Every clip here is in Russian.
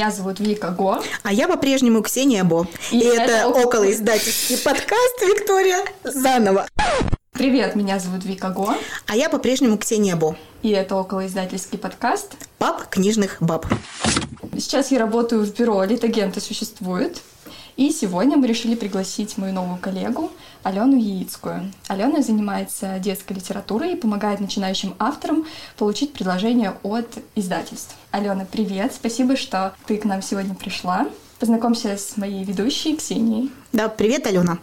Меня зовут Вика Го. А я по-прежнему Ксения Бо. И, И это, это около издательский подкаст Виктория заново. Привет, меня зовут Вика Го. А я по-прежнему Ксения Бо. И это около издательский подкаст Пап книжных баб. Сейчас я работаю в бюро «Литагенты существует». И сегодня мы решили пригласить мою новую коллегу Алену Яицкую. Алена занимается детской литературой и помогает начинающим авторам получить предложение от издательств. Алена, привет! Спасибо, что ты к нам сегодня пришла. Познакомься с моей ведущей Ксенией. Да, привет, Алена.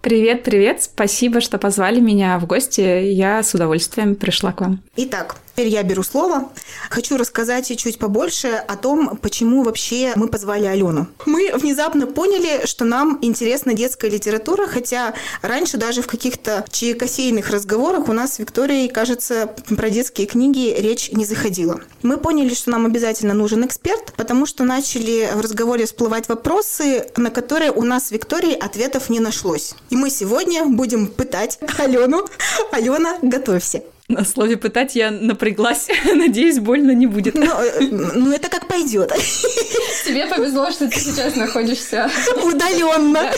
Привет, привет. Спасибо, что позвали меня в гости. Я с удовольствием пришла к вам. Итак, Теперь я беру слово. Хочу рассказать чуть побольше о том, почему вообще мы позвали Алену. Мы внезапно поняли, что нам интересна детская литература, хотя раньше даже в каких-то чаекофейных разговорах у нас с Викторией, кажется, про детские книги речь не заходила. Мы поняли, что нам обязательно нужен эксперт, потому что начали в разговоре всплывать вопросы, на которые у нас с Викторией ответов не нашлось. И мы сегодня будем пытать Алену. Алена, готовься. На слове пытать я напряглась. Надеюсь, больно не будет. Ну, э, ну это как пойдет. Тебе повезло, что ты сейчас находишься удаленно.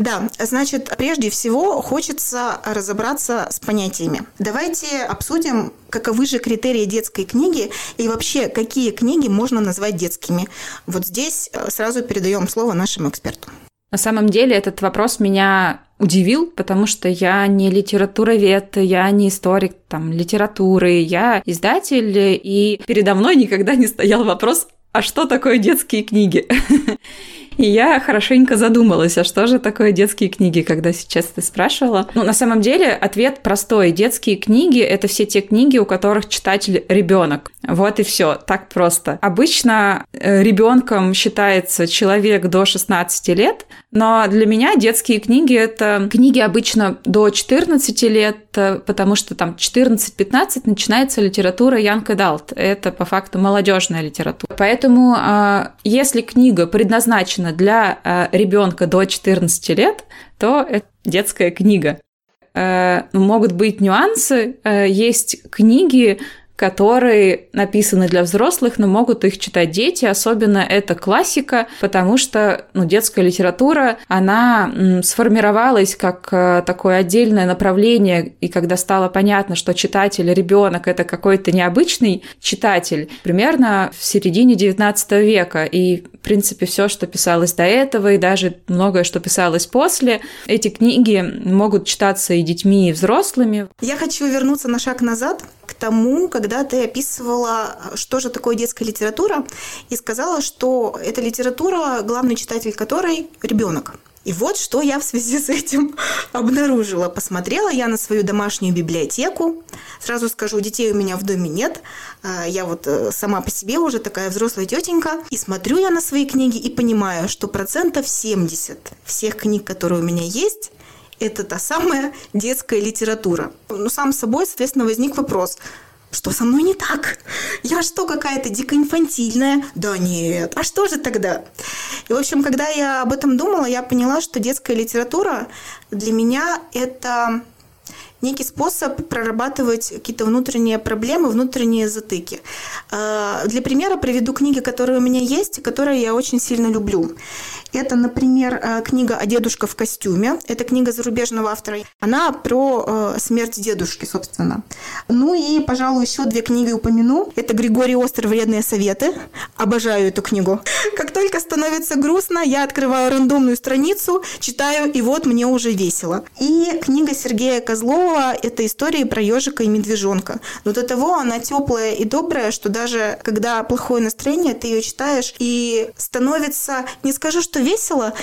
Да, значит, прежде всего хочется разобраться с понятиями. Давайте обсудим, каковы же критерии детской книги и вообще, какие книги можно назвать детскими. Вот здесь э, сразу передаем слово нашему эксперту. На самом деле этот вопрос меня удивил, потому что я не литературовед, я не историк там, литературы, я издатель, и передо мной никогда не стоял вопрос, а что такое детские книги? И я хорошенько задумалась, а что же такое детские книги, когда сейчас ты спрашивала. Ну, на самом деле, ответ простой. Детские книги — это все те книги, у которых читатель ребенок. Вот и все, так просто. Обычно э, ребенком считается человек до 16 лет, но для меня детские книги — это книги обычно до 14 лет, э, потому что там 14-15 начинается литература Young Adult. Это по факту молодежная литература. Поэтому а, если книга предназначена предназначена для э, ребенка до 14 лет, то это детская книга. Э, могут быть нюансы. Э, есть книги, которые написаны для взрослых, но могут их читать дети. Особенно это классика, потому что ну, детская литература, она сформировалась как э, такое отдельное направление, и когда стало понятно, что читатель, ребенок это какой-то необычный читатель, примерно в середине XIX века. И, в принципе, все, что писалось до этого, и даже многое, что писалось после, эти книги могут читаться и детьми, и взрослыми. Я хочу вернуться на шаг назад к тому, когда ты описывала, что же такое детская литература, и сказала, что эта литература, главный читатель которой – ребенок. И вот что я в связи с этим обнаружила. Посмотрела я на свою домашнюю библиотеку. Сразу скажу, детей у меня в доме нет. А, я вот э, сама по себе уже такая взрослая тетенька. И смотрю я на свои книги и понимаю, что процентов 70 всех книг, которые у меня есть, это та самая детская литература. Ну, сам собой, соответственно, возник вопрос, что со мной не так? Я что, какая-то дико инфантильная? Да нет. А что же тогда? И, в общем, когда я об этом думала, я поняла, что детская литература для меня это некий способ прорабатывать какие-то внутренние проблемы, внутренние затыки. А, для примера приведу книги, которые у меня есть, которые я очень сильно люблю. Это, например, э, книга о дедушке в костюме. Это книга зарубежного автора. Она про э, смерть дедушки, собственно. Ну и, пожалуй, еще две книги упомяну. Это Григорий Остер «Вредные советы». Обожаю эту книгу. Как только становится грустно, я открываю рандомную страницу, читаю, и вот мне уже весело. И книга Сергея Козлова – это истории про ежика и медвежонка. Но до того она теплая и добрая, что даже когда плохое настроение, ты ее читаешь, и становится, не скажу, что весело,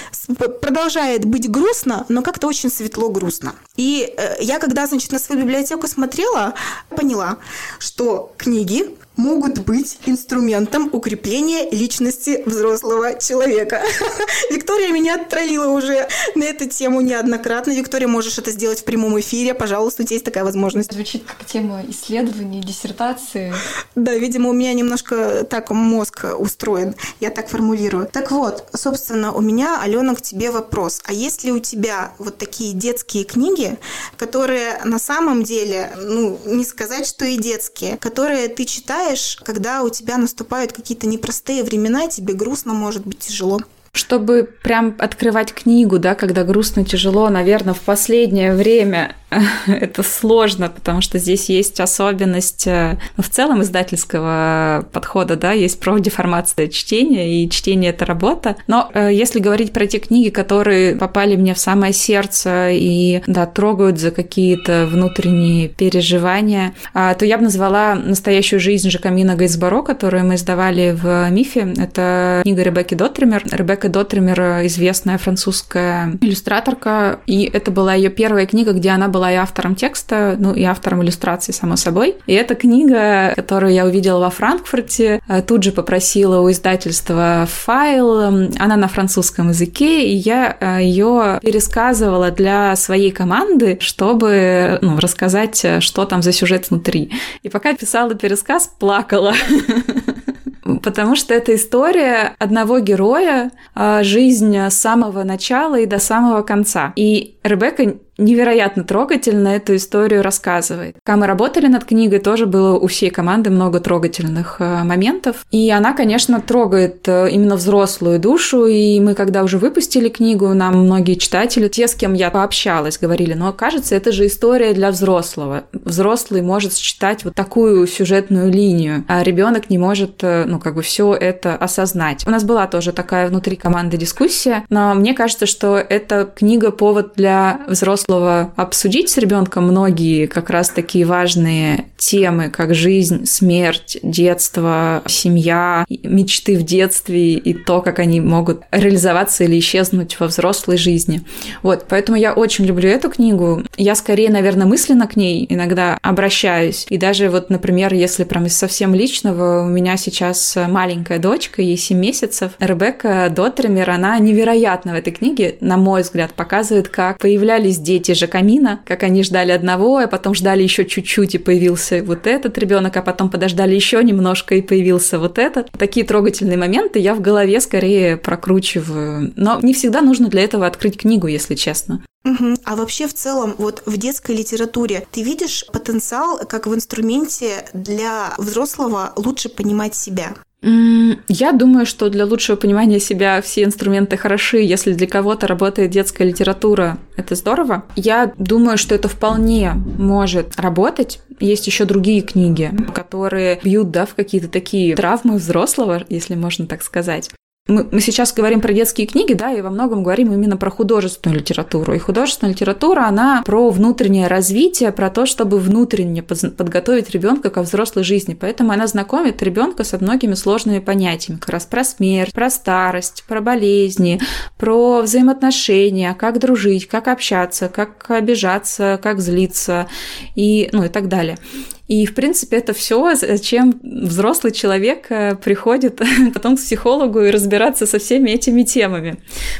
продолжает быть грустно, но как-то очень светло-грустно. И э, я, когда, значит, на свою библиотеку смотрела, поняла, что книги могут быть инструментом укрепления личности взрослого человека. Виктория меня троллила уже на эту тему неоднократно. Виктория, можешь это сделать в прямом эфире. Пожалуйста, у тебя есть такая возможность. Звучит как тема исследований, диссертации. Да, видимо, у меня немножко так мозг устроен. Я так формулирую. Так вот, собственно, у меня, Алена, к тебе вопрос. А есть ли у тебя вот такие детские книги, которые на самом деле, ну, не сказать, что и детские, которые ты читаешь, читаешь, когда у тебя наступают какие-то непростые времена, тебе грустно, может быть тяжело. Чтобы прям открывать книгу, да, когда грустно, тяжело, наверное, в последнее время это сложно, потому что здесь есть особенность ну, в целом издательского подхода, да, есть профдеформация чтения, и чтение — это работа. Но э, если говорить про те книги, которые попали мне в самое сердце и, да, трогают за какие-то внутренние переживания, э, то я бы назвала «Настоящую жизнь» Жакамина Гайсбаро, которую мы издавали в МИФе. Это книга Ребекки Доттример. Ребекка Доттример — известная французская иллюстраторка, и это была ее первая книга, где она была была и автором текста, ну и автором иллюстрации, само собой. И эта книга, которую я увидела во Франкфурте, э, тут же попросила у издательства файл. Она на французском языке, и я э, ее пересказывала для своей команды, чтобы ну, рассказать, э, что там за сюжет внутри. И пока писала пересказ, плакала. потому что это история одного героя, жизнь с самого начала и до самого конца. И Ребекка невероятно трогательно эту историю рассказывает. Когда мы работали над книгой, тоже было у всей команды много трогательных э, моментов. И она, конечно, трогает э, именно взрослую душу. И мы, когда уже выпустили книгу, нам многие читатели, те, с кем я пообщалась, говорили, ну, кажется, это же история для взрослого. Взрослый может считать вот такую сюжетную линию, а ребенок не может, э, ну, как бы все это осознать. У нас была тоже такая внутри команды дискуссия, но мне кажется, что эта книга повод для взрослых взрослого обсудить с ребенком многие как раз такие важные темы, как жизнь, смерть, детство, семья, мечты в детстве и то, как они могут реализоваться или исчезнуть во взрослой жизни. Вот, поэтому я очень люблю эту книгу. Я скорее, наверное, мысленно к ней иногда обращаюсь. И даже вот, например, если прям из совсем личного, у меня сейчас маленькая дочка, ей 7 месяцев. Ребекка Доттремер, она невероятно в этой книге, на мой взгляд, показывает, как появлялись дети дети же камина, как они ждали одного, а потом ждали еще чуть-чуть, и появился вот этот ребенок, а потом подождали еще немножко, и появился вот этот. Такие трогательные моменты я в голове скорее прокручиваю. Но не всегда нужно для этого открыть книгу, если честно. Угу. А вообще в целом, вот в детской литературе ты видишь потенциал как в инструменте для взрослого лучше понимать себя? Я думаю, что для лучшего понимания себя все инструменты хороши. Если для кого-то работает детская литература, это здорово. Я думаю, что это вполне может работать. Есть еще другие книги, которые бьют да, в какие-то такие травмы взрослого, если можно так сказать мы, мы сейчас говорим про детские книги, да, и во многом говорим именно про художественную литературу. И художественная литература, она про внутреннее развитие, про то, чтобы внутренне подготовить ребенка ко взрослой жизни. Поэтому она знакомит ребенка со многими сложными понятиями, как раз про смерть, про старость, про болезни, про взаимоотношения, как дружить, как общаться, как обижаться, как злиться и, ну, и так далее. И, в принципе, это все, зачем взрослый человек э, приходит потом к психологу и разбираться со всеми этими темами.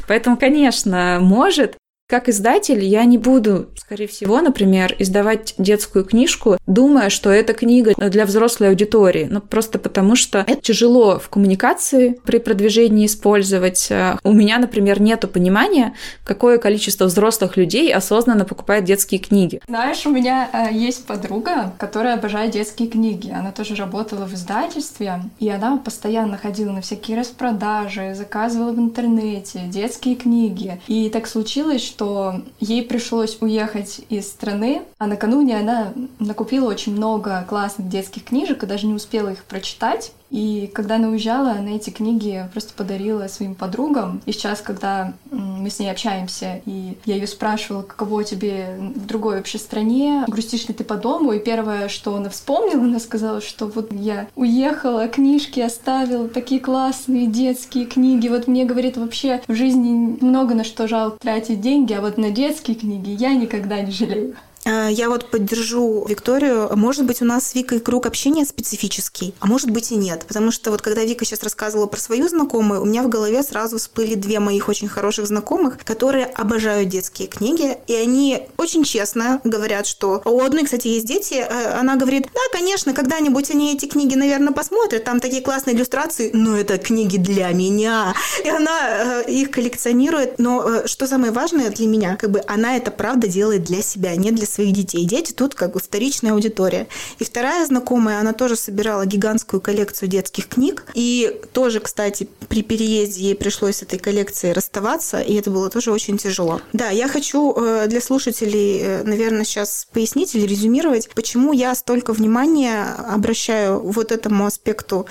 Поэтому, конечно, может, как издатель я не буду, скорее всего, например, издавать детскую книжку, думая, что это книга для взрослой аудитории. Ну, просто потому что это тяжело в коммуникации при продвижении использовать. У меня, например, нет понимания, какое количество взрослых людей осознанно покупает детские книги. Знаешь, у меня э, есть подруга, которая обожает детские книги. Она тоже работала в издательстве, и она постоянно ходила на всякие распродажи, заказывала в интернете детские книги. И так случилось, что ей пришлось уехать из страны, а накануне она накупила очень много классных детских книжек и даже не успела их прочитать. И когда она уезжала, она эти книги просто подарила своим подругам. И сейчас, когда мы с ней общаемся, и я ее спрашивала, каково тебе в другой вообще стране, грустишь ли ты по дому, и первое, что она вспомнила, она сказала, что вот я уехала, книжки оставила, такие классные детские книги. Вот мне, говорит, вообще в жизни много на что жалко тратить деньги, а вот на детские книги я никогда не жалею. Э, я вот поддержу Викторию. Может быть, у нас с Викой круг общения специфический, а может быть и нет. Потому что вот когда Вика сейчас рассказывала про свою знакомую, у меня в голове сразу всплыли две моих очень хороших знакомых, которые обожают детские книги, и они очень честно говорят, что у одной, кстати, есть дети, э, она говорит, да, конечно, когда-нибудь они эти книги, наверное, посмотрят, там такие классные иллюстрации, но это книги для меня. И она э, их коллекционирует, но что самое важное для меня, как бы она это правда делает для себя, не для детей. Дети тут как бы вторичная аудитория. И вторая знакомая, она тоже собирала гигантскую коллекцию детских книг. И тоже, кстати, при переезде ей пришлось с этой коллекцией расставаться, и это было тоже очень тяжело. Да, я хочу э, для слушателей, э, наверное, сейчас пояснить или резюмировать, почему я столько внимания обращаю вот этому аспекту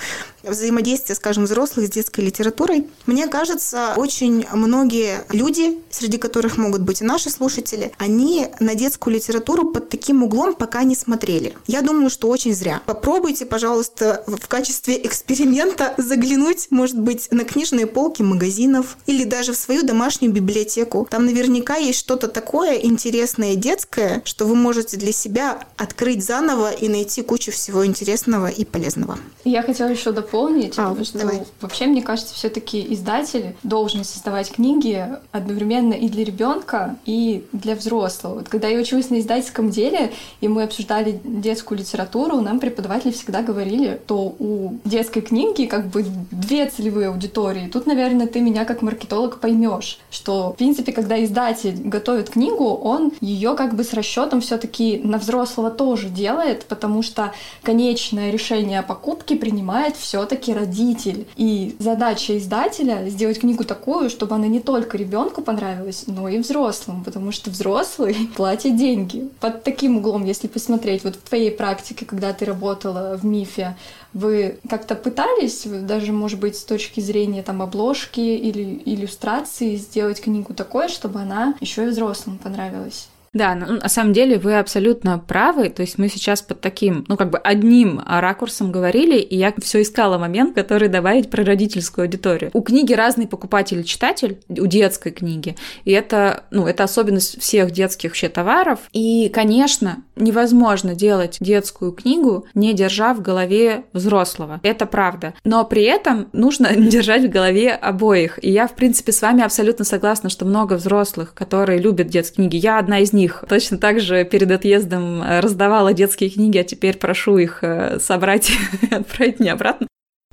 взаимодействия, скажем, взрослых с детской литературой. Мне кажется, очень многие люди, среди которых могут быть и наши слушатели, они на детскую литературу под таким углом пока не смотрели. Я думаю, что очень зря. Попробуйте, пожалуйста, в качестве эксперимента заглянуть, может быть, на книжные полки магазинов или даже в свою домашнюю библиотеку. Там наверняка есть что-то такое интересное детское, что вы можете для себя открыть заново и найти кучу всего интересного и полезного. Я хотела еще дополнить дополнить, а, что давай. вообще, мне кажется, все-таки издатель должен создавать книги одновременно и для ребенка, и для взрослого. Вот когда я училась на издательском деле, и мы обсуждали детскую литературу, нам преподаватели всегда говорили, что у детской книги как бы две целевые аудитории. Тут, наверное, ты меня как маркетолог поймешь, что, в принципе, когда издатель готовит книгу, он ее как бы с расчетом все-таки на взрослого тоже делает, потому что конечное решение о покупке принимает все все-таки родитель. И задача издателя сделать книгу такую, чтобы она не только ребенку понравилась, но и взрослым, потому что взрослый платит деньги. Под таким углом, если посмотреть, вот в твоей практике, когда ты работала в МИФе, вы как-то пытались, даже, может быть, с точки зрения там обложки или иллюстрации, сделать книгу такой, чтобы она еще и взрослым понравилась? Да, ну, на самом деле вы абсолютно правы. То есть мы сейчас под таким, ну как бы одним ракурсом говорили, и я все искала момент, который добавить про родительскую аудиторию. У книги разный покупатель-читатель, у детской книги. И это, ну, это особенность всех детских вообще товаров. И, конечно, невозможно делать детскую книгу, не держа в голове взрослого. Это правда. Но при этом нужно держать в голове обоих. И я, в принципе, с вами абсолютно согласна, что много взрослых, которые любят детские книги. Я одна из них них. Точно так же перед отъездом раздавала детские книги, а теперь прошу их э, собрать и отправить мне обратно.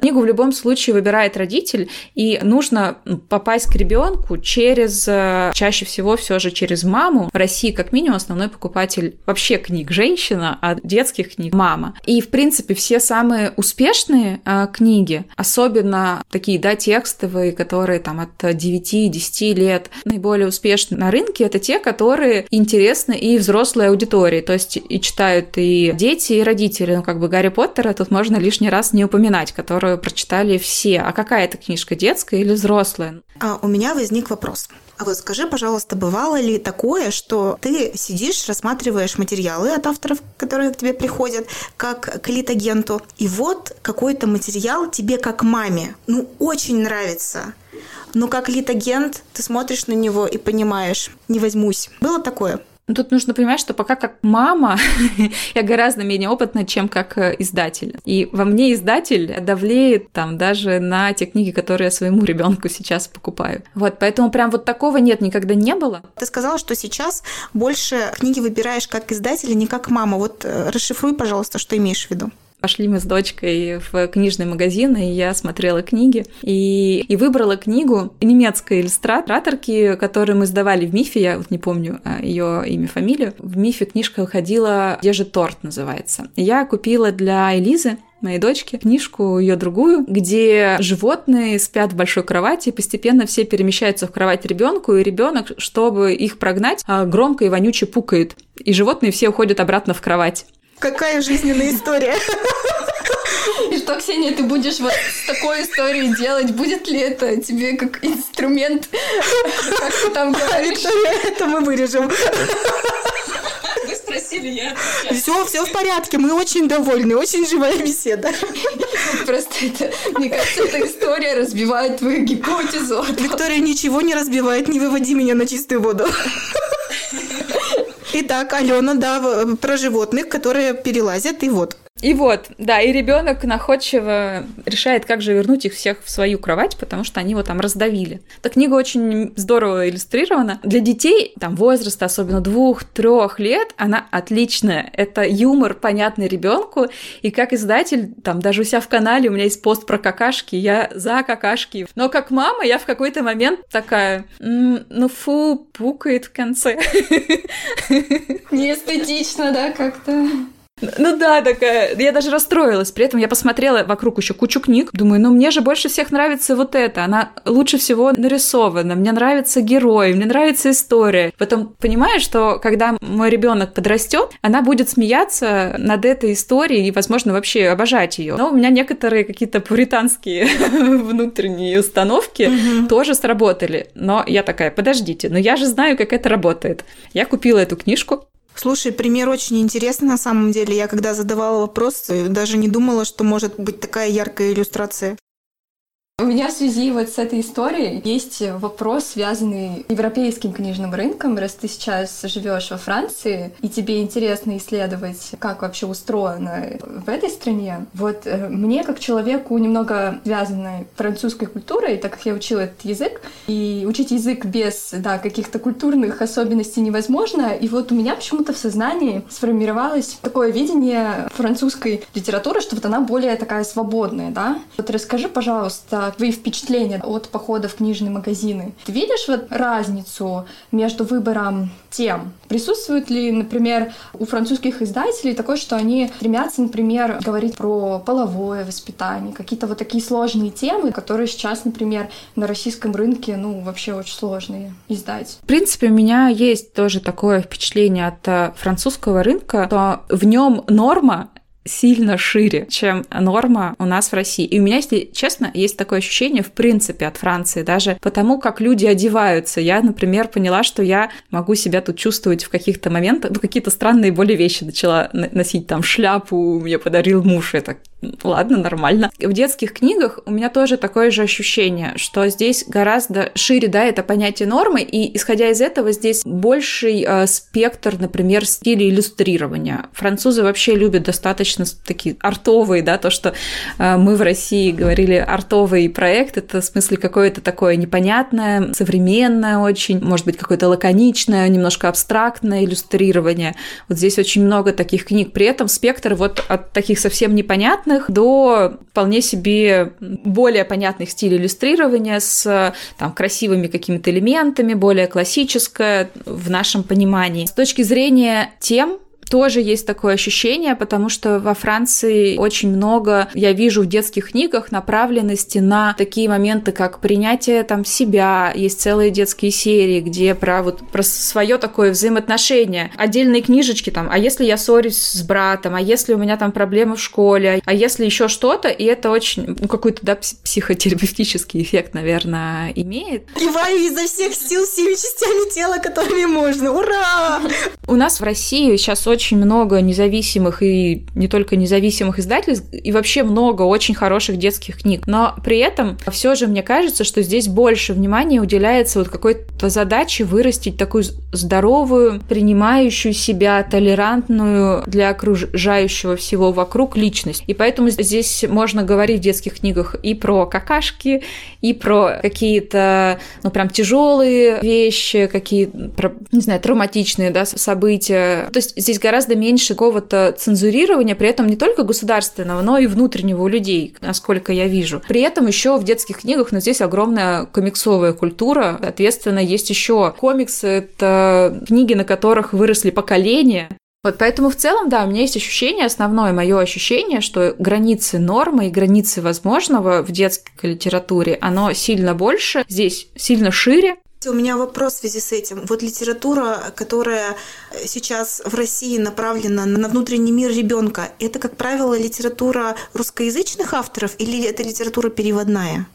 Книгу в любом случае выбирает родитель, и нужно попасть к ребенку через, э, чаще всего все же через маму. В России как минимум основной покупатель вообще книг женщина, а детских книг мама. И в принципе все самые успешные э, книги, особенно такие, да, текстовые, которые там от 9-10 лет, наиболее успешны на рынке, это те, которые интересны и взрослой аудитории, то есть и читают и дети, и родители. Ну, как бы Гарри Поттера тут можно лишний раз не упоминать, которую прочитали все. А какая это книжка, детская или взрослая? А у меня возник вопрос. А вот скажи, пожалуйста, бывало ли такое, что ты сидишь, рассматриваешь материалы от авторов, которые к тебе приходят, как к литагенту, и вот какой-то материал тебе как маме, ну, очень нравится. Но как литагент ты смотришь на него и понимаешь, не возьмусь. Было такое? Ну, тут нужно понимать, что пока как мама я гораздо менее опытна, чем как э, издатель. И во мне издатель давлеет там даже на те книги, которые я своему ребенку сейчас покупаю. Вот, поэтому прям вот такого нет, никогда не было. Ты сказала, что сейчас больше книги выбираешь как издатель, а не как мама. Вот э, расшифруй, пожалуйста, что имеешь в виду. Пошли мы с дочкой в книжный магазин, и я смотрела книги. И, и выбрала книгу немецкой иллюстраторки, которую мы сдавали в МИФе, я вот не помню а, ее имя, фамилию. В МИФе книжка выходила «Где же торт» называется. Я купила для Элизы моей дочки, книжку ее другую, где животные спят в большой кровати, и постепенно все перемещаются в кровать ребенку, и ребенок, чтобы их прогнать, а, громко и вонюче пукает. И животные все уходят обратно в кровать. Какая жизненная история. И что, Ксения, ты будешь вот с такой историей делать? Будет ли это тебе как инструмент? Как ты там говоришь? Это мы вырежем. Вы спросили, я Все, все в порядке, мы очень довольны, очень живая беседа. Просто это, мне кажется, эта история разбивает твою гипотезу. Виктория ничего не разбивает, не выводи меня на чистую воду. Итак, Алена, да, про животных, которые перелазят, и вот. И вот, да, и ребенок находчиво решает, как же вернуть их всех в свою кровать, потому что они его там раздавили. Эта книга очень здорово иллюстрирована. Для детей, там, возраста, особенно двух-трех лет, она отличная. Это юмор, понятный ребенку. И как издатель, там, даже у себя в канале у меня есть пост про какашки, я за какашки. Но как мама я в какой-то момент такая, ну фу, пукает в конце. Неэстетично, да, как-то. Ну да, такая. Я даже расстроилась. При этом я посмотрела вокруг еще кучу книг. Думаю, ну мне же больше всех нравится вот это. Она лучше всего нарисована. Мне нравится герой, мне нравится история. Потом понимаю, что когда мой ребенок подрастет, она будет смеяться над этой историей и, возможно, вообще обожать ее. Но у меня некоторые какие-то пуританские внутренние установки тоже сработали. Но я такая, подождите, но я же знаю, как это работает. Я купила эту книжку, Слушай, пример очень интересный на самом деле. Я когда задавала вопрос, даже не думала, что может быть такая яркая иллюстрация. У меня в связи вот с этой историей есть вопрос, связанный с европейским книжным рынком. Раз ты сейчас живешь во Франции, и тебе интересно исследовать, как вообще устроено в этой стране, вот э, мне, как человеку, немного связанной французской культурой, так как я учила этот язык, и учить язык без да, каких-то культурных особенностей невозможно, и вот у меня почему-то в сознании сформировалось такое видение французской литературы, что вот она более такая свободная, да? Вот расскажи, пожалуйста, твои впечатления от похода в книжные магазины. Ты видишь вот разницу между выбором тем? Присутствует ли, например, у французских издателей такое, что они стремятся, например, говорить про половое воспитание, какие-то вот такие сложные темы, которые сейчас, например, на российском рынке, ну, вообще очень сложные издать? В принципе, у меня есть тоже такое впечатление от э, французского рынка, что в нем норма сильно шире, чем норма у нас в России. И у меня, если честно, есть такое ощущение, в принципе, от Франции, даже потому, как люди одеваются. Я, например, поняла, что я могу себя тут чувствовать в каких-то моментах, ну, какие-то странные более вещи начала носить, там, шляпу мне подарил муж, это ладно, нормально. В детских книгах у меня тоже такое же ощущение, что здесь гораздо шире, да, это понятие нормы, и исходя из этого здесь больший э, спектр, например, стилей иллюстрирования. Французы вообще любят достаточно такие артовые, да, то, что э, мы в России говорили артовый проект, это в смысле какое-то такое непонятное, современное очень, может быть, какое-то лаконичное, немножко абстрактное иллюстрирование. Вот здесь очень много таких книг. При этом спектр вот от таких совсем непонятных понятных до вполне себе более понятных стилей иллюстрирования с там, красивыми какими-то элементами, более классическое в нашем понимании. С точки зрения тем, тоже есть такое ощущение, потому что во Франции очень много, я вижу в детских книгах, направленности на такие моменты, как принятие там себя. Есть целые детские серии, где про вот про свое такое взаимоотношение. Отдельные книжечки там, а если я ссорюсь с братом, а если у меня там проблемы в школе, а если еще что-то, и это очень, ну, какой-то, да, психотерапевтический эффект, наверное, имеет. Киваю изо всех сил всеми частями тела, которыми можно. Ура! У нас в России сейчас очень много независимых и не только независимых издательств, и вообще много очень хороших детских книг. Но при этом все же мне кажется, что здесь больше внимания уделяется вот какой-то задаче вырастить такую здоровую, принимающую себя, толерантную для окружающего всего вокруг личность. И поэтому здесь можно говорить в детских книгах и про какашки, и про какие-то, ну, прям тяжелые вещи, какие, не знаю, травматичные, да, события. То есть здесь гораздо меньше какого-то цензурирования, при этом не только государственного, но и внутреннего у людей, насколько я вижу. При этом еще в детских книгах, но здесь огромная комиксовая культура. Соответственно, есть еще комиксы, это книги, на которых выросли поколения. Вот поэтому в целом, да, у меня есть ощущение, основное мое ощущение, что границы нормы и границы возможного в детской литературе, оно сильно больше, здесь сильно шире, у меня вопрос в связи с этим. Вот литература, которая сейчас в России направлена на внутренний мир ребенка, это, как правило, литература русскоязычных авторов или это литература переводная?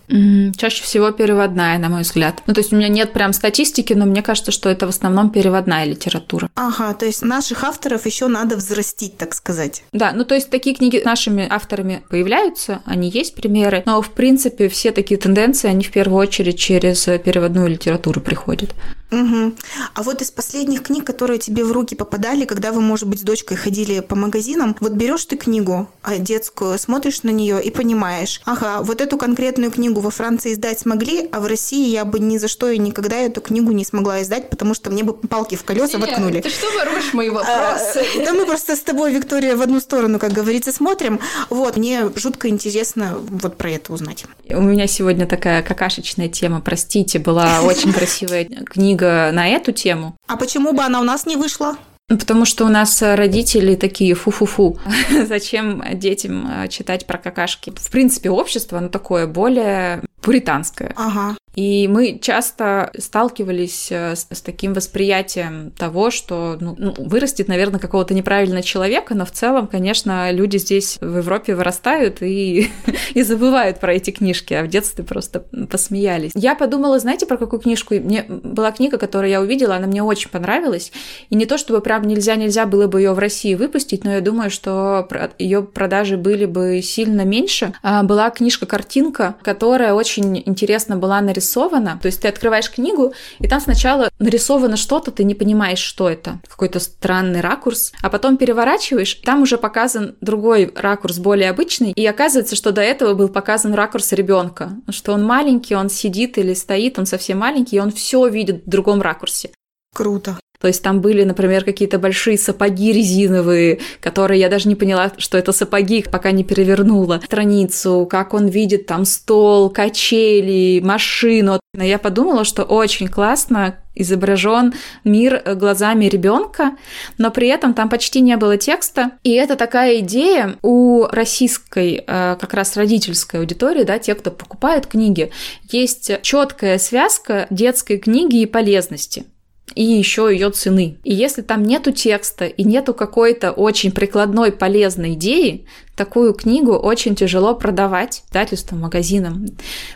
чаще всего переводная, на мой взгляд. Ну, то есть у меня нет прям статистики, но мне кажется, что это в основном переводная литература. Ага, то есть наших авторов еще надо взрастить, так сказать. Да, ну то есть такие книги нашими авторами появляются, они есть примеры, но в принципе все такие тенденции, они в первую очередь через переводную литературу приходят. Угу. А вот из последних книг, которые тебе в руки попадали, когда вы, может быть, с дочкой ходили по магазинам, вот берешь ты книгу а, детскую, смотришь на нее и понимаешь, ага, вот эту конкретную книгу во Франции издать смогли, а в России я бы ни за что и никогда эту книгу не смогла издать, потому что мне бы палки в колеса Нет, воткнули. Ты что воруешь мои вопросы? А, да мы просто с тобой, Виктория, в одну сторону, как говорится, смотрим. Вот, мне жутко интересно вот про это узнать. У меня сегодня такая какашечная тема, простите, была очень красивая книга книга на эту тему. А почему бы она у нас не вышла? Потому что у нас родители такие фу-фу-фу. Зачем детям э, читать про какашки? В принципе, общество, оно такое более пуританское. Ага. И мы часто сталкивались э, с, с таким восприятием того, что ну, ну, вырастет, наверное, какого-то неправильного человека, но в целом, конечно, люди здесь в Европе вырастают и, и забывают про эти книжки, а в детстве просто посмеялись. Я подумала, знаете, про какую книжку? Мне была книга, которую я увидела, она мне очень понравилась. И не то, чтобы прям нельзя-нельзя было бы ее в России выпустить, но я думаю, что ее продажи были бы сильно меньше. А, была книжка-картинка, которая очень интересно была нарисована. То есть ты открываешь книгу, и там сначала нарисовано что-то, ты не понимаешь, что это. Какой-то странный ракурс. А потом переворачиваешь, там уже показан другой ракурс, более обычный. И оказывается, что до этого был показан ракурс ребенка. Что он маленький, он сидит или стоит, он совсем маленький, и он все видит в другом ракурсе. Круто. То есть там были, например, какие-то большие сапоги резиновые, которые я даже не поняла, что это сапоги, пока не перевернула страницу, как он видит там стол, качели, машину. Но я подумала, что очень классно изображен мир глазами ребенка, но при этом там почти не было текста. И это такая идея у российской э, как раз родительской аудитории, да, те, кто покупает книги, есть четкая связка детской книги и полезности и еще ее цены. И если там нету текста и нету какой-то очень прикладной полезной идеи, такую книгу очень тяжело продавать издательствам, магазинам.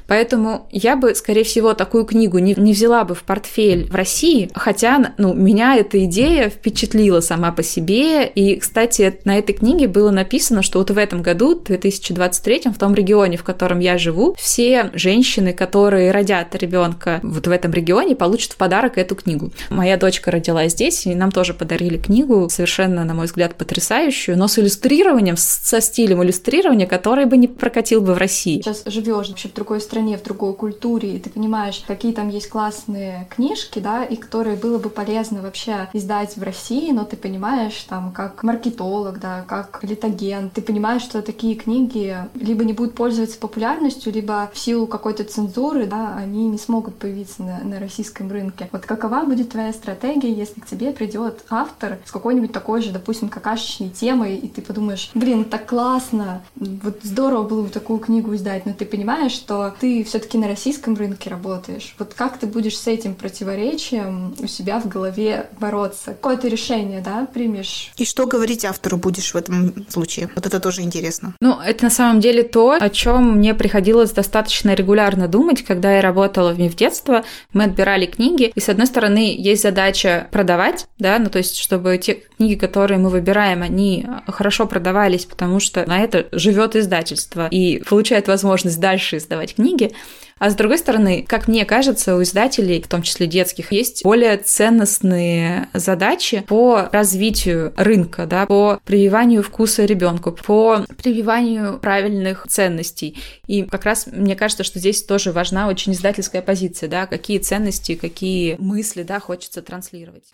Поэтому я бы, скорее всего, такую книгу не, не взяла бы в портфель в России, хотя ну, меня эта идея впечатлила сама по себе. И, кстати, на этой книге было написано, что вот в этом году, 2023, в том регионе, в котором я живу, все женщины, которые родят ребенка вот в этом регионе, получат в подарок эту книгу. Моя дочка родилась здесь, и нам тоже подарили книгу, совершенно, на мой взгляд, потрясающую, но с иллюстрированием, со стилем иллюстрирования, который бы не прокатил бы в России. Сейчас живешь вообще в другой стране, в другой культуре, и ты понимаешь, какие там есть классные книжки, да, и которые было бы полезно вообще издать в России, но ты понимаешь, там, как маркетолог, да, как литоген, ты понимаешь, что такие книги либо не будут пользоваться популярностью, либо в силу какой-то цензуры, да, они не смогут появиться на, на российском рынке. Вот какова будет твоя стратегия, если к тебе придет автор с какой-нибудь такой же, допустим, какашечной темой, и ты подумаешь, блин, так классно, классно, вот здорово было бы такую книгу издать, но ты понимаешь, что ты все-таки на российском рынке работаешь. Вот как ты будешь с этим противоречием у себя в голове бороться? Какое то решение, да, примешь? И что говорить автору будешь в этом случае? Вот это тоже интересно. Ну, это на самом деле то, о чем мне приходилось достаточно регулярно думать, когда я работала в МИФ детства. Мы отбирали книги, и с одной стороны есть задача продавать, да, ну то есть чтобы те книги, которые мы выбираем, они хорошо продавались, потому что что на это живет издательство и получает возможность дальше издавать книги. А с другой стороны, как мне кажется, у издателей, в том числе детских, есть более ценностные задачи по развитию рынка, да, по прививанию вкуса ребенку, по прививанию правильных ценностей. И как раз мне кажется, что здесь тоже важна очень издательская позиция, да, какие ценности, какие мысли, да, хочется транслировать.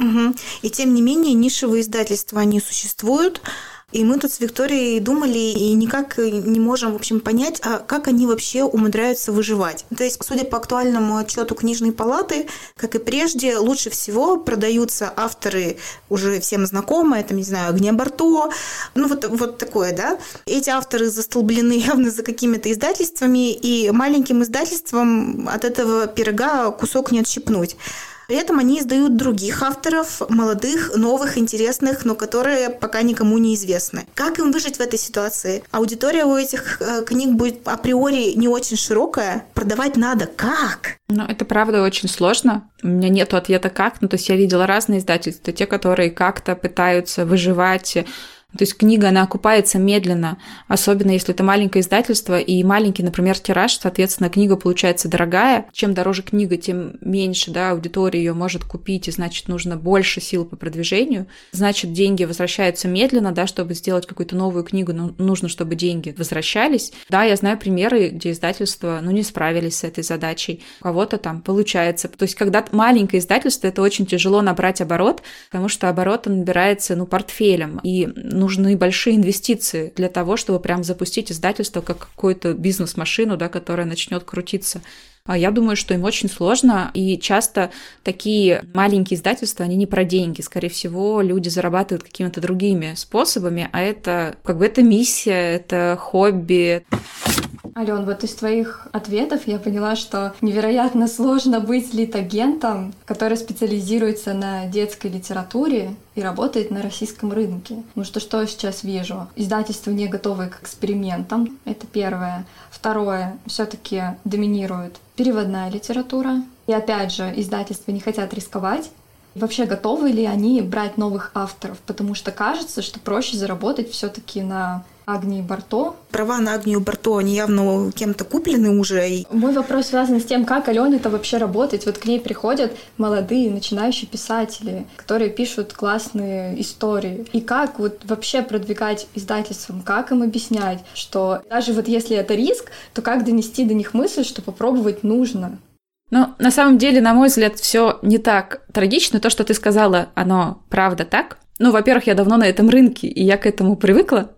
Угу. И тем не менее, нишевые издательства, они существуют, и мы тут с Викторией думали и никак не можем, в общем, понять, а как они вообще умудряются выживать. То есть, судя по актуальному отчету книжной палаты, как и прежде, лучше всего продаются авторы уже всем знакомые, там, не знаю, Огня Барто, ну вот, вот такое, да. Эти авторы застолблены явно за какими-то издательствами, и маленьким издательством от этого пирога кусок не отщипнуть. При этом они издают других авторов, молодых, новых, интересных, но которые пока никому не известны. Как им выжить в этой ситуации? Аудитория у этих э, книг будет априори не очень широкая. Продавать надо. Как? Ну, это правда очень сложно. У меня нет ответа как. Ну, то есть я видела разные издательства. Те, которые как-то пытаются выживать То есть книга, она окупается медленно, особенно если это маленькое издательство и маленький, например, тираж, соответственно, книга получается дорогая. Чем дороже книга, тем меньше да, аудитория ее может купить, и значит, нужно больше сил по продвижению. Значит, деньги возвращаются медленно, да, чтобы сделать какую-то новую книгу, но нужно, чтобы деньги возвращались. Да, я знаю примеры, где издательства, ну, не справились с этой задачей. У кого-то там получается. То есть, когда маленькое издательство, это очень тяжело набрать оборот, потому что оборот набирается, ну, портфелем. И нужны большие инвестиции для того, чтобы прям запустить издательство как какую-то бизнес-машину, да, которая начнет крутиться. А я думаю, что им очень сложно, и часто такие маленькие издательства, они не про деньги. Скорее всего, люди зарабатывают какими-то другими способами, а это как бы это миссия, это хобби. Ален, вот из твоих ответов я поняла, что невероятно сложно быть литагентом, который специализируется на детской литературе и работает на российском рынке. Ну что, что я сейчас вижу? Издательства не готовы к экспериментам, это первое. Второе, все таки доминирует переводная литература. И опять же, издательства не хотят рисковать. Вообще готовы ли они брать новых авторов? Потому что кажется, что проще заработать все-таки на Агнии Барто. Права на Агнию Барто, они явно кем-то куплены уже. Мой вопрос связан с тем, как Алене-то вообще работать. Вот к ней приходят молодые, начинающие писатели, которые пишут классные истории. И как вот вообще продвигать издательством, как им объяснять, что даже вот если это риск, то как донести до них мысль, что попробовать нужно? Ну, на самом деле, на мой взгляд, все не так трагично. То, что ты сказала, оно правда так. Ну, во-первых, я давно на этом рынке, и я к этому привыкла.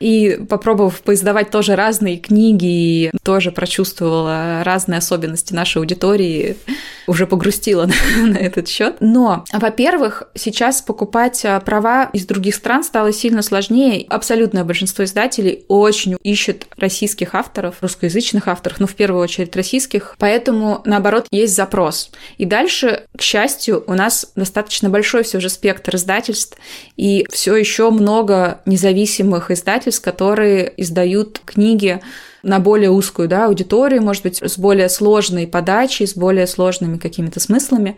И попробовав поиздавать тоже разные книги, тоже прочувствовала разные особенности нашей аудитории, уже погрустила на, на этот счет. Но, во-первых, сейчас покупать а, права из других стран стало сильно сложнее. Абсолютное большинство издателей очень ищет российских авторов, русскоязычных авторов, но в первую очередь российских. Поэтому, наоборот, есть запрос. И дальше, к счастью, у нас достаточно большой все же спектр издательств, и все еще много независимых издательств, которые издают книги на более узкую да, аудиторию, может быть, с более сложной подачей, с более сложными какими-то смыслами.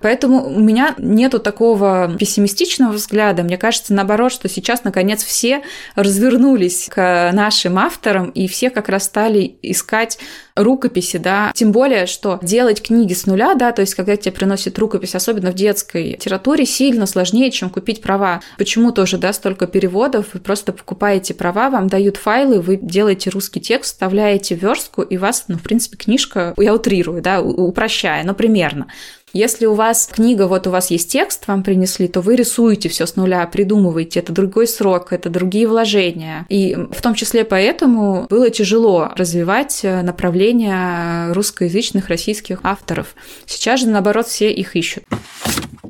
Поэтому у меня нету такого пессимистичного взгляда. Мне кажется, наоборот, что сейчас, наконец, все развернулись к нашим авторам, и все как раз стали искать рукописи, да. Тем более, что делать книги с нуля, да, то есть когда тебе приносят рукопись, особенно в детской литературе, сильно сложнее, чем купить права. Почему тоже, да, столько переводов, вы просто покупаете права, вам дают файлы, вы делаете русский текст, вставляете верстку, и у вас, ну, в принципе, книжка, я утрирую, да, упрощая, но примерно. Если у вас книга, вот у вас есть текст, вам принесли, то вы рисуете все с нуля, придумываете. Это другой срок, это другие вложения. И в том числе поэтому было тяжело развивать э, направление русскоязычных российских авторов. Сейчас же, наоборот, все их ищут.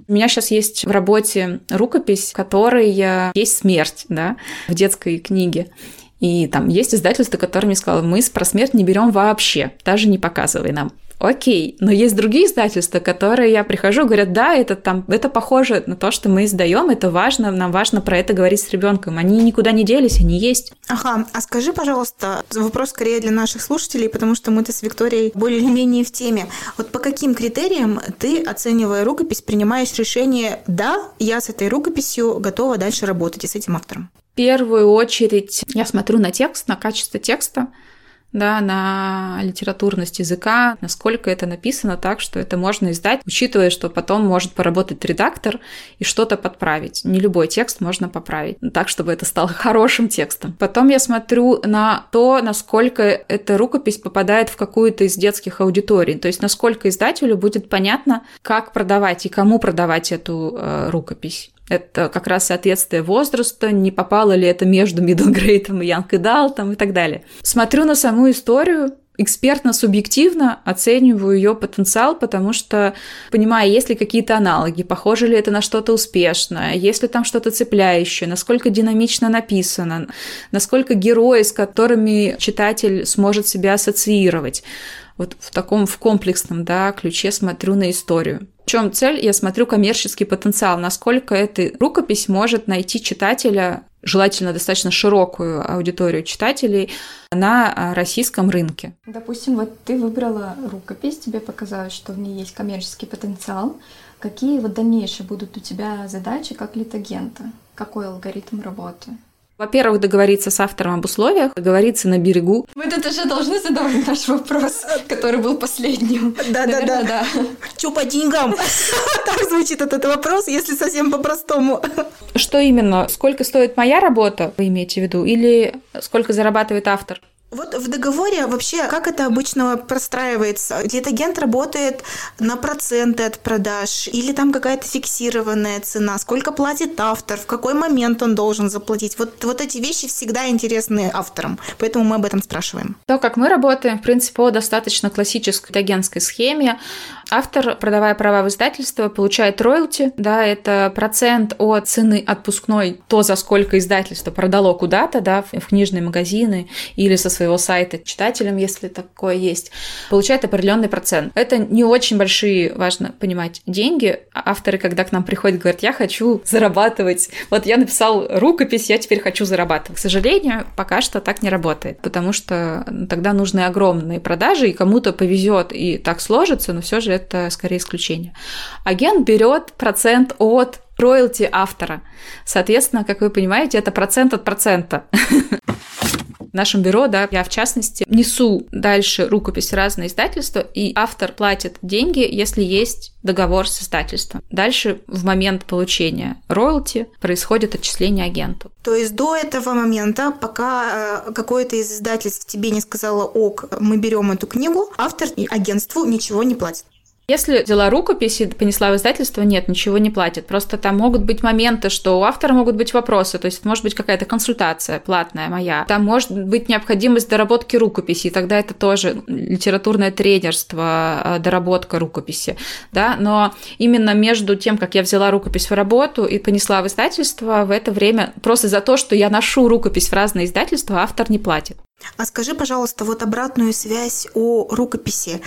У меня сейчас есть в работе рукопись, в которой есть смерть, да, в детской книге. И там есть издательство, которое мне сказало, мы про смерть не берем вообще, даже не показывай нам. Окей, но есть другие издательства, которые я прихожу, говорят, да, это там, это похоже на то, что мы издаем, это важно, нам важно про это говорить с ребенком. Они никуда не делись, они есть. Ага, а скажи, пожалуйста, вопрос скорее для наших слушателей, потому что мы-то с Викторией более-менее в теме. Вот по каким критериям ты, оценивая рукопись, принимаешь решение, да, я с этой рукописью готова дальше работать и с этим автором? Первую очередь я смотрю на текст, на качество текста, да, на литературность языка, насколько это написано так, что это можно издать, учитывая, что потом может поработать редактор и что-то подправить. Не любой текст можно поправить, так, чтобы это стало хорошим текстом. Потом я смотрю на то, насколько эта рукопись попадает в какую-то из детских аудиторий, то есть насколько издателю будет понятно, как продавать и кому продавать эту э, рукопись. Это как раз соответствие возраста, не попало ли это между grade и young adult и так далее. Смотрю на саму историю, экспертно-субъективно оцениваю ее потенциал, потому что понимаю, есть ли какие-то аналоги, похоже ли это на что-то успешное, есть ли там что-то цепляющее, насколько динамично написано, насколько герои, с которыми читатель сможет себя ассоциировать. Вот в таком в комплексном да, ключе смотрю на историю. В чем цель? Я смотрю коммерческий потенциал, насколько эта рукопись может найти читателя желательно достаточно широкую аудиторию читателей на а, российском рынке. Допустим, вот ты выбрала рукопись, тебе показалось, что в ней есть коммерческий потенциал. Какие вот дальнейшие будут у тебя задачи как литагента? Какой алгоритм работы? Во-первых, договориться с автором об условиях, договориться на берегу. Мы тут уже должны задавать наш вопрос, который был последним. Да-да-да. да. Чё по деньгам? Так звучит этот вопрос, если совсем по-простому. Что именно? Сколько стоит моя работа, вы имеете в виду? Или сколько зарабатывает автор? Вот в договоре вообще, как это обычно простраивается? Литагент работает на проценты от продаж или там какая-то фиксированная цена? Сколько платит автор? В какой момент он должен заплатить? Вот, вот эти вещи всегда интересны авторам, поэтому мы об этом спрашиваем. То, как мы работаем, в принципе, по достаточно классической агентской схеме. Автор, продавая права в издательство, получает роялти, да, это процент от цены отпускной, то, за сколько издательство продало куда-то, да, в книжные магазины или со своего сайта читателям, если такое есть, получает определенный процент. Это не очень большие, важно понимать, деньги. Авторы, когда к нам приходят, говорят, я хочу зарабатывать. Вот я написал рукопись, я теперь хочу зарабатывать. К сожалению, пока что так не работает, потому что тогда нужны огромные продажи, и кому-то повезет и так сложится, но все же это скорее исключение. Агент берет процент от роялти автора. Соответственно, как вы понимаете, это процент от процента. В нашем бюро, да, я в частности несу дальше рукопись разные издательства, и автор платит деньги, если есть договор с издательством. Дальше в момент получения роялти происходит отчисление агенту. То есть до этого момента, пока э, какое-то из издательств тебе не сказала ок, мы берем эту книгу, автор и агентству ничего не платит. Если взяла рукопись и понесла в издательство, нет, ничего не платит. Просто там могут быть моменты, что у автора могут быть вопросы, то есть может быть какая-то консультация платная моя. Там может быть необходимость доработки рукописи, и тогда это тоже литературное тренерство, э, доработка рукописи, да, но именно между тем, как я взяла рукопись в работу и понесла в издательство, в это время просто за то, что я ношу рукопись в разные издательства, автор не платит. А скажи, пожалуйста, вот обратную связь о рукописи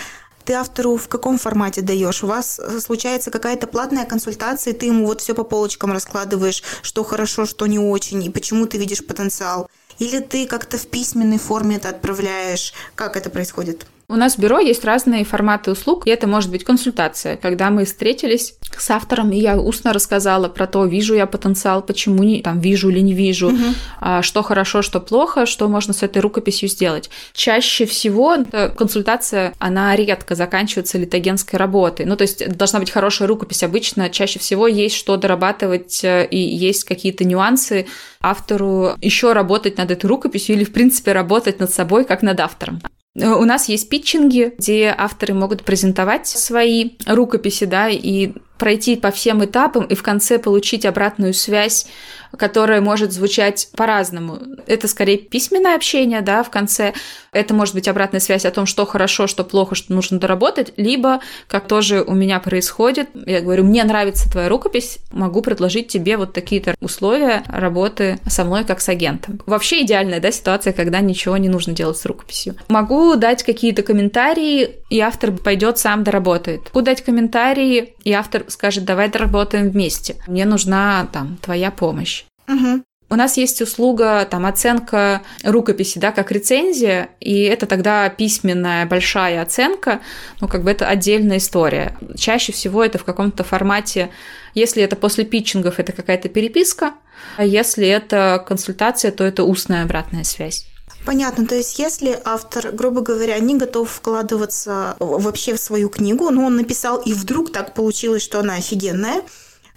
ты автору в каком формате даешь? У вас э, случается какая-то платная консультация, и ты ему вот все по полочкам раскладываешь, что хорошо, что не очень, и почему ты видишь потенциал? Или ты как-то в письменной форме это отправляешь? Как это происходит? У нас в бюро есть разные форматы услуг, и это может быть консультация, когда мы встретились с автором, и я устно рассказала про то, вижу я потенциал, почему не там вижу или не вижу, угу. а, что хорошо, что плохо, что можно с этой рукописью сделать. Чаще всего консультация, она редко заканчивается литогенской работой. Ну, то есть должна быть хорошая рукопись. Обычно чаще всего есть что дорабатывать, э, и есть какие-то нюансы автору еще работать над этой рукописью или, в принципе, работать над собой как над автором. Э, у нас есть питчинги, где авторы могут презентовать свои рукописи, да, и пройти по всем этапам и в конце получить обратную связь, которая может звучать по-разному. Это скорее письменное общение, да, в конце. Это может быть обратная связь о том, что хорошо, что плохо, что нужно доработать, либо, как тоже у меня происходит, я говорю, мне нравится твоя рукопись, могу предложить тебе вот такие-то условия работы со мной как с агентом. Вообще идеальная, да, ситуация, когда ничего не нужно делать с рукописью. Могу дать какие-то комментарии, и автор пойдет сам доработает. Могу дать комментарии, и автор скажет, давай доработаем вместе. Мне нужна там твоя помощь. Угу. У нас есть услуга, там, оценка рукописи, да, как рецензия, и это тогда письменная большая оценка, ну, как бы это отдельная история. Чаще всего это в каком-то формате, если это после питчингов, это какая-то переписка, а если это консультация, то это устная обратная связь. Понятно, то есть если автор, грубо говоря, не готов вкладываться вообще в свою книгу, но он написал, и вдруг так получилось, что она офигенная,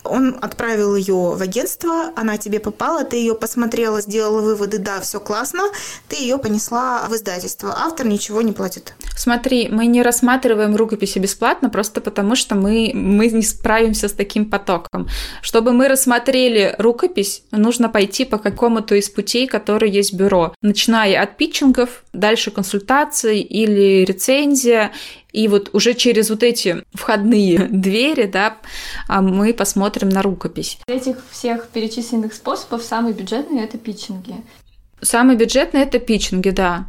он отправил ее в агентство, она тебе попала, ты ее посмотрела, сделала выводы, да, все классно, ты ее понесла в издательство. Автор ничего не платит. Смотри, мы не рассматриваем рукописи бесплатно, просто потому что мы, мы не справимся с таким потоком. Чтобы мы рассмотрели рукопись, нужно пойти по какому-то из путей, которые есть в бюро. Начиная от питчингов, дальше консультации или рецензия, и вот уже через вот эти входные двери, да, а, мы посмотрим на рукопись. Из этих всех перечисленных способов самый бюджетный – это питчинги. Самый бюджетный – это питчинги, да.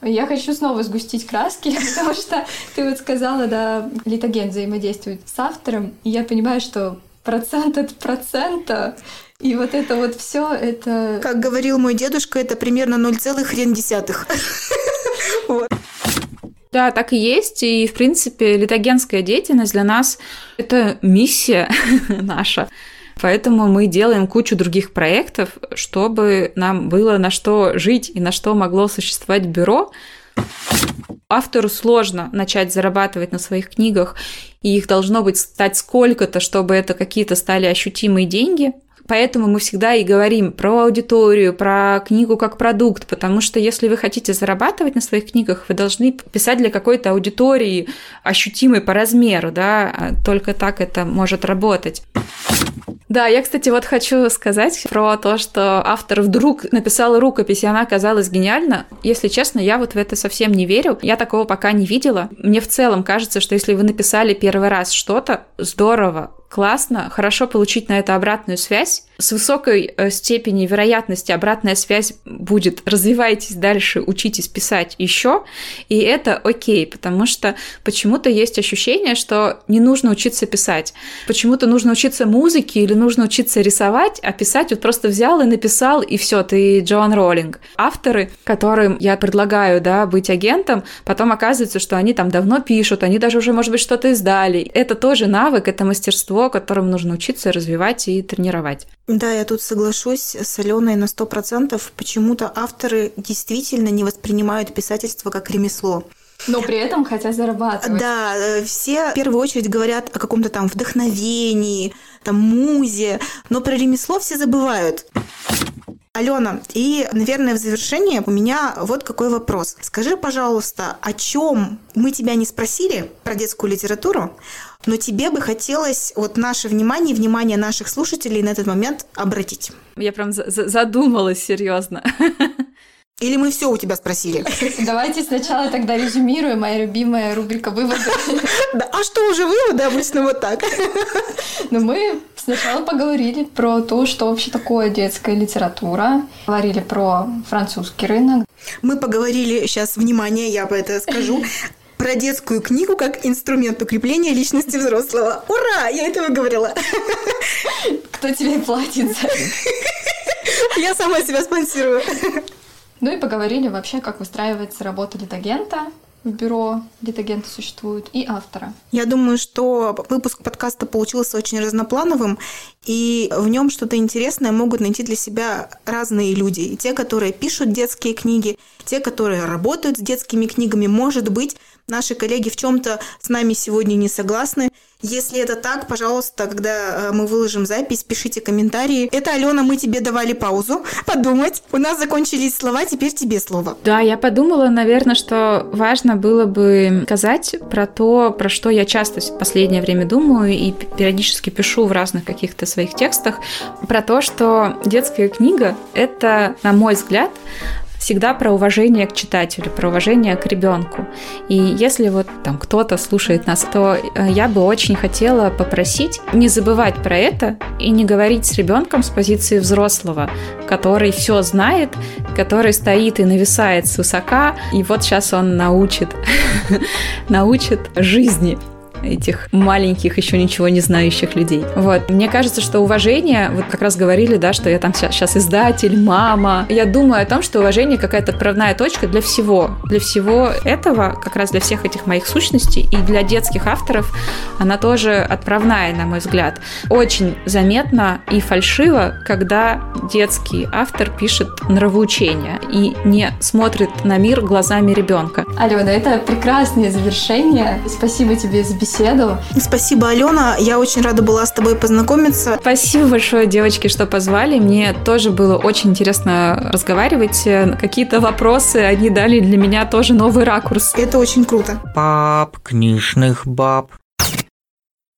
Я хочу снова сгустить краски, потому что ты вот сказала, да, литоген взаимодействует с автором, и я понимаю, что процент от процента. И вот это вот все, это... Как говорил мой дедушка, это примерно 0, хрен десятых. Вот. Да, так и есть. И, в принципе, литогенская деятельность для нас – это миссия наша. Поэтому мы делаем кучу других проектов, чтобы нам было на что жить и на что могло существовать бюро. Автору сложно начать зарабатывать на своих книгах, и их должно быть стать сколько-то, чтобы это какие-то стали ощутимые деньги – Поэтому мы всегда и говорим про аудиторию, про книгу как продукт, потому что если вы хотите зарабатывать на своих книгах, вы должны писать для какой-то аудитории, ощутимой по размеру, да, только так это может работать. Да, я, кстати, вот хочу сказать про то, что автор вдруг написал рукопись, и она оказалась гениальна. Если честно, я вот в это совсем не верю. Я такого пока не видела. Мне в целом кажется, что если вы написали первый раз что-то, здорово, классно, хорошо получить на это обратную связь. С высокой э, степенью вероятности обратная связь будет развивайтесь дальше, учитесь писать еще, и это окей, потому что почему-то есть ощущение, что не нужно учиться писать. Почему-то нужно учиться музыке или нужно учиться рисовать, а писать вот просто взял и написал, и все, ты Джоан Роллинг. Авторы, которым я предлагаю, да, быть агентом, потом оказывается, что они там давно пишут, они даже уже, может быть, что-то издали. Это тоже навык, это мастерство, мастерство, которому нужно учиться, развивать и тренировать. Да, я тут соглашусь с Аленой на сто процентов. Почему-то авторы действительно не воспринимают писательство как ремесло. Но при этом хотят зарабатывать. Да, э, все в первую очередь говорят о каком-то там вдохновении, там музе, но про ремесло все забывают. Алена, и, наверное, в завершение у меня вот какой вопрос. Скажи, пожалуйста, о чем мы тебя не спросили про детскую литературу, но тебе бы хотелось вот наше внимание, внимание наших слушателей на этот момент обратить? Я прям задумалась серьезно. Или мы все у тебя спросили? Давайте сначала тогда резюмируем. Моя любимая рубрика «Выводы». Да, а что уже выводы? Обычно вот так. Ну, мы сначала поговорили про то, что вообще такое детская литература. Говорили про французский рынок. Мы поговорили, сейчас, внимание, я бы это скажу, про детскую книгу как инструмент укрепления личности взрослого. Ура! Я это выговорила. Кто тебе платит за это? Я сама себя спонсирую. Ну и поговорили вообще, как выстраивается работа литагента в бюро литагента существует, и автора. Я думаю, что выпуск подкаста получился очень разноплановым, и в нем что-то интересное могут найти для себя разные люди. И те, которые пишут детские книги, те, которые работают с детскими книгами, может быть, наши коллеги в чем-то с нами сегодня не согласны. Если это так, пожалуйста, когда э, мы выложим запись, пишите комментарии. Это, Алена, мы тебе давали паузу подумать. У нас закончились слова, теперь тебе слово. Да, я подумала, наверное, что важно было бы сказать про то, про что я часто в последнее время думаю и периодически пишу в разных каких-то своих текстах, про то, что детская книга — это, на мой взгляд, всегда про уважение к читателю, про уважение к ребенку. И если вот там кто-то слушает нас, то э, я бы очень хотела попросить не забывать про это и не говорить с ребенком с позиции взрослого, который все знает, который стоит и нависает с высока, и вот сейчас он научит, научит жизни этих маленьких, еще ничего не знающих людей. Вот. Мне кажется, что уважение, вот как раз говорили, да, что я там сейчас издатель, мама. Я думаю о том, что уважение какая-то отправная точка для всего. Для всего этого, как раз для всех этих моих сущностей и для детских авторов, она тоже отправная, на мой взгляд. Очень заметно и фальшиво, когда детский автор пишет нравоучение и не смотрит на мир глазами ребенка. Алена, это прекрасное завершение. Спасибо тебе за беседу беседу. Спасибо, Алена. Я очень рада была с тобой познакомиться. Спасибо большое, девочки, что позвали. Мне тоже было очень интересно разговаривать. Какие-то вопросы, они дали для меня тоже новый ракурс. Это очень круто. Пап, книжных баб.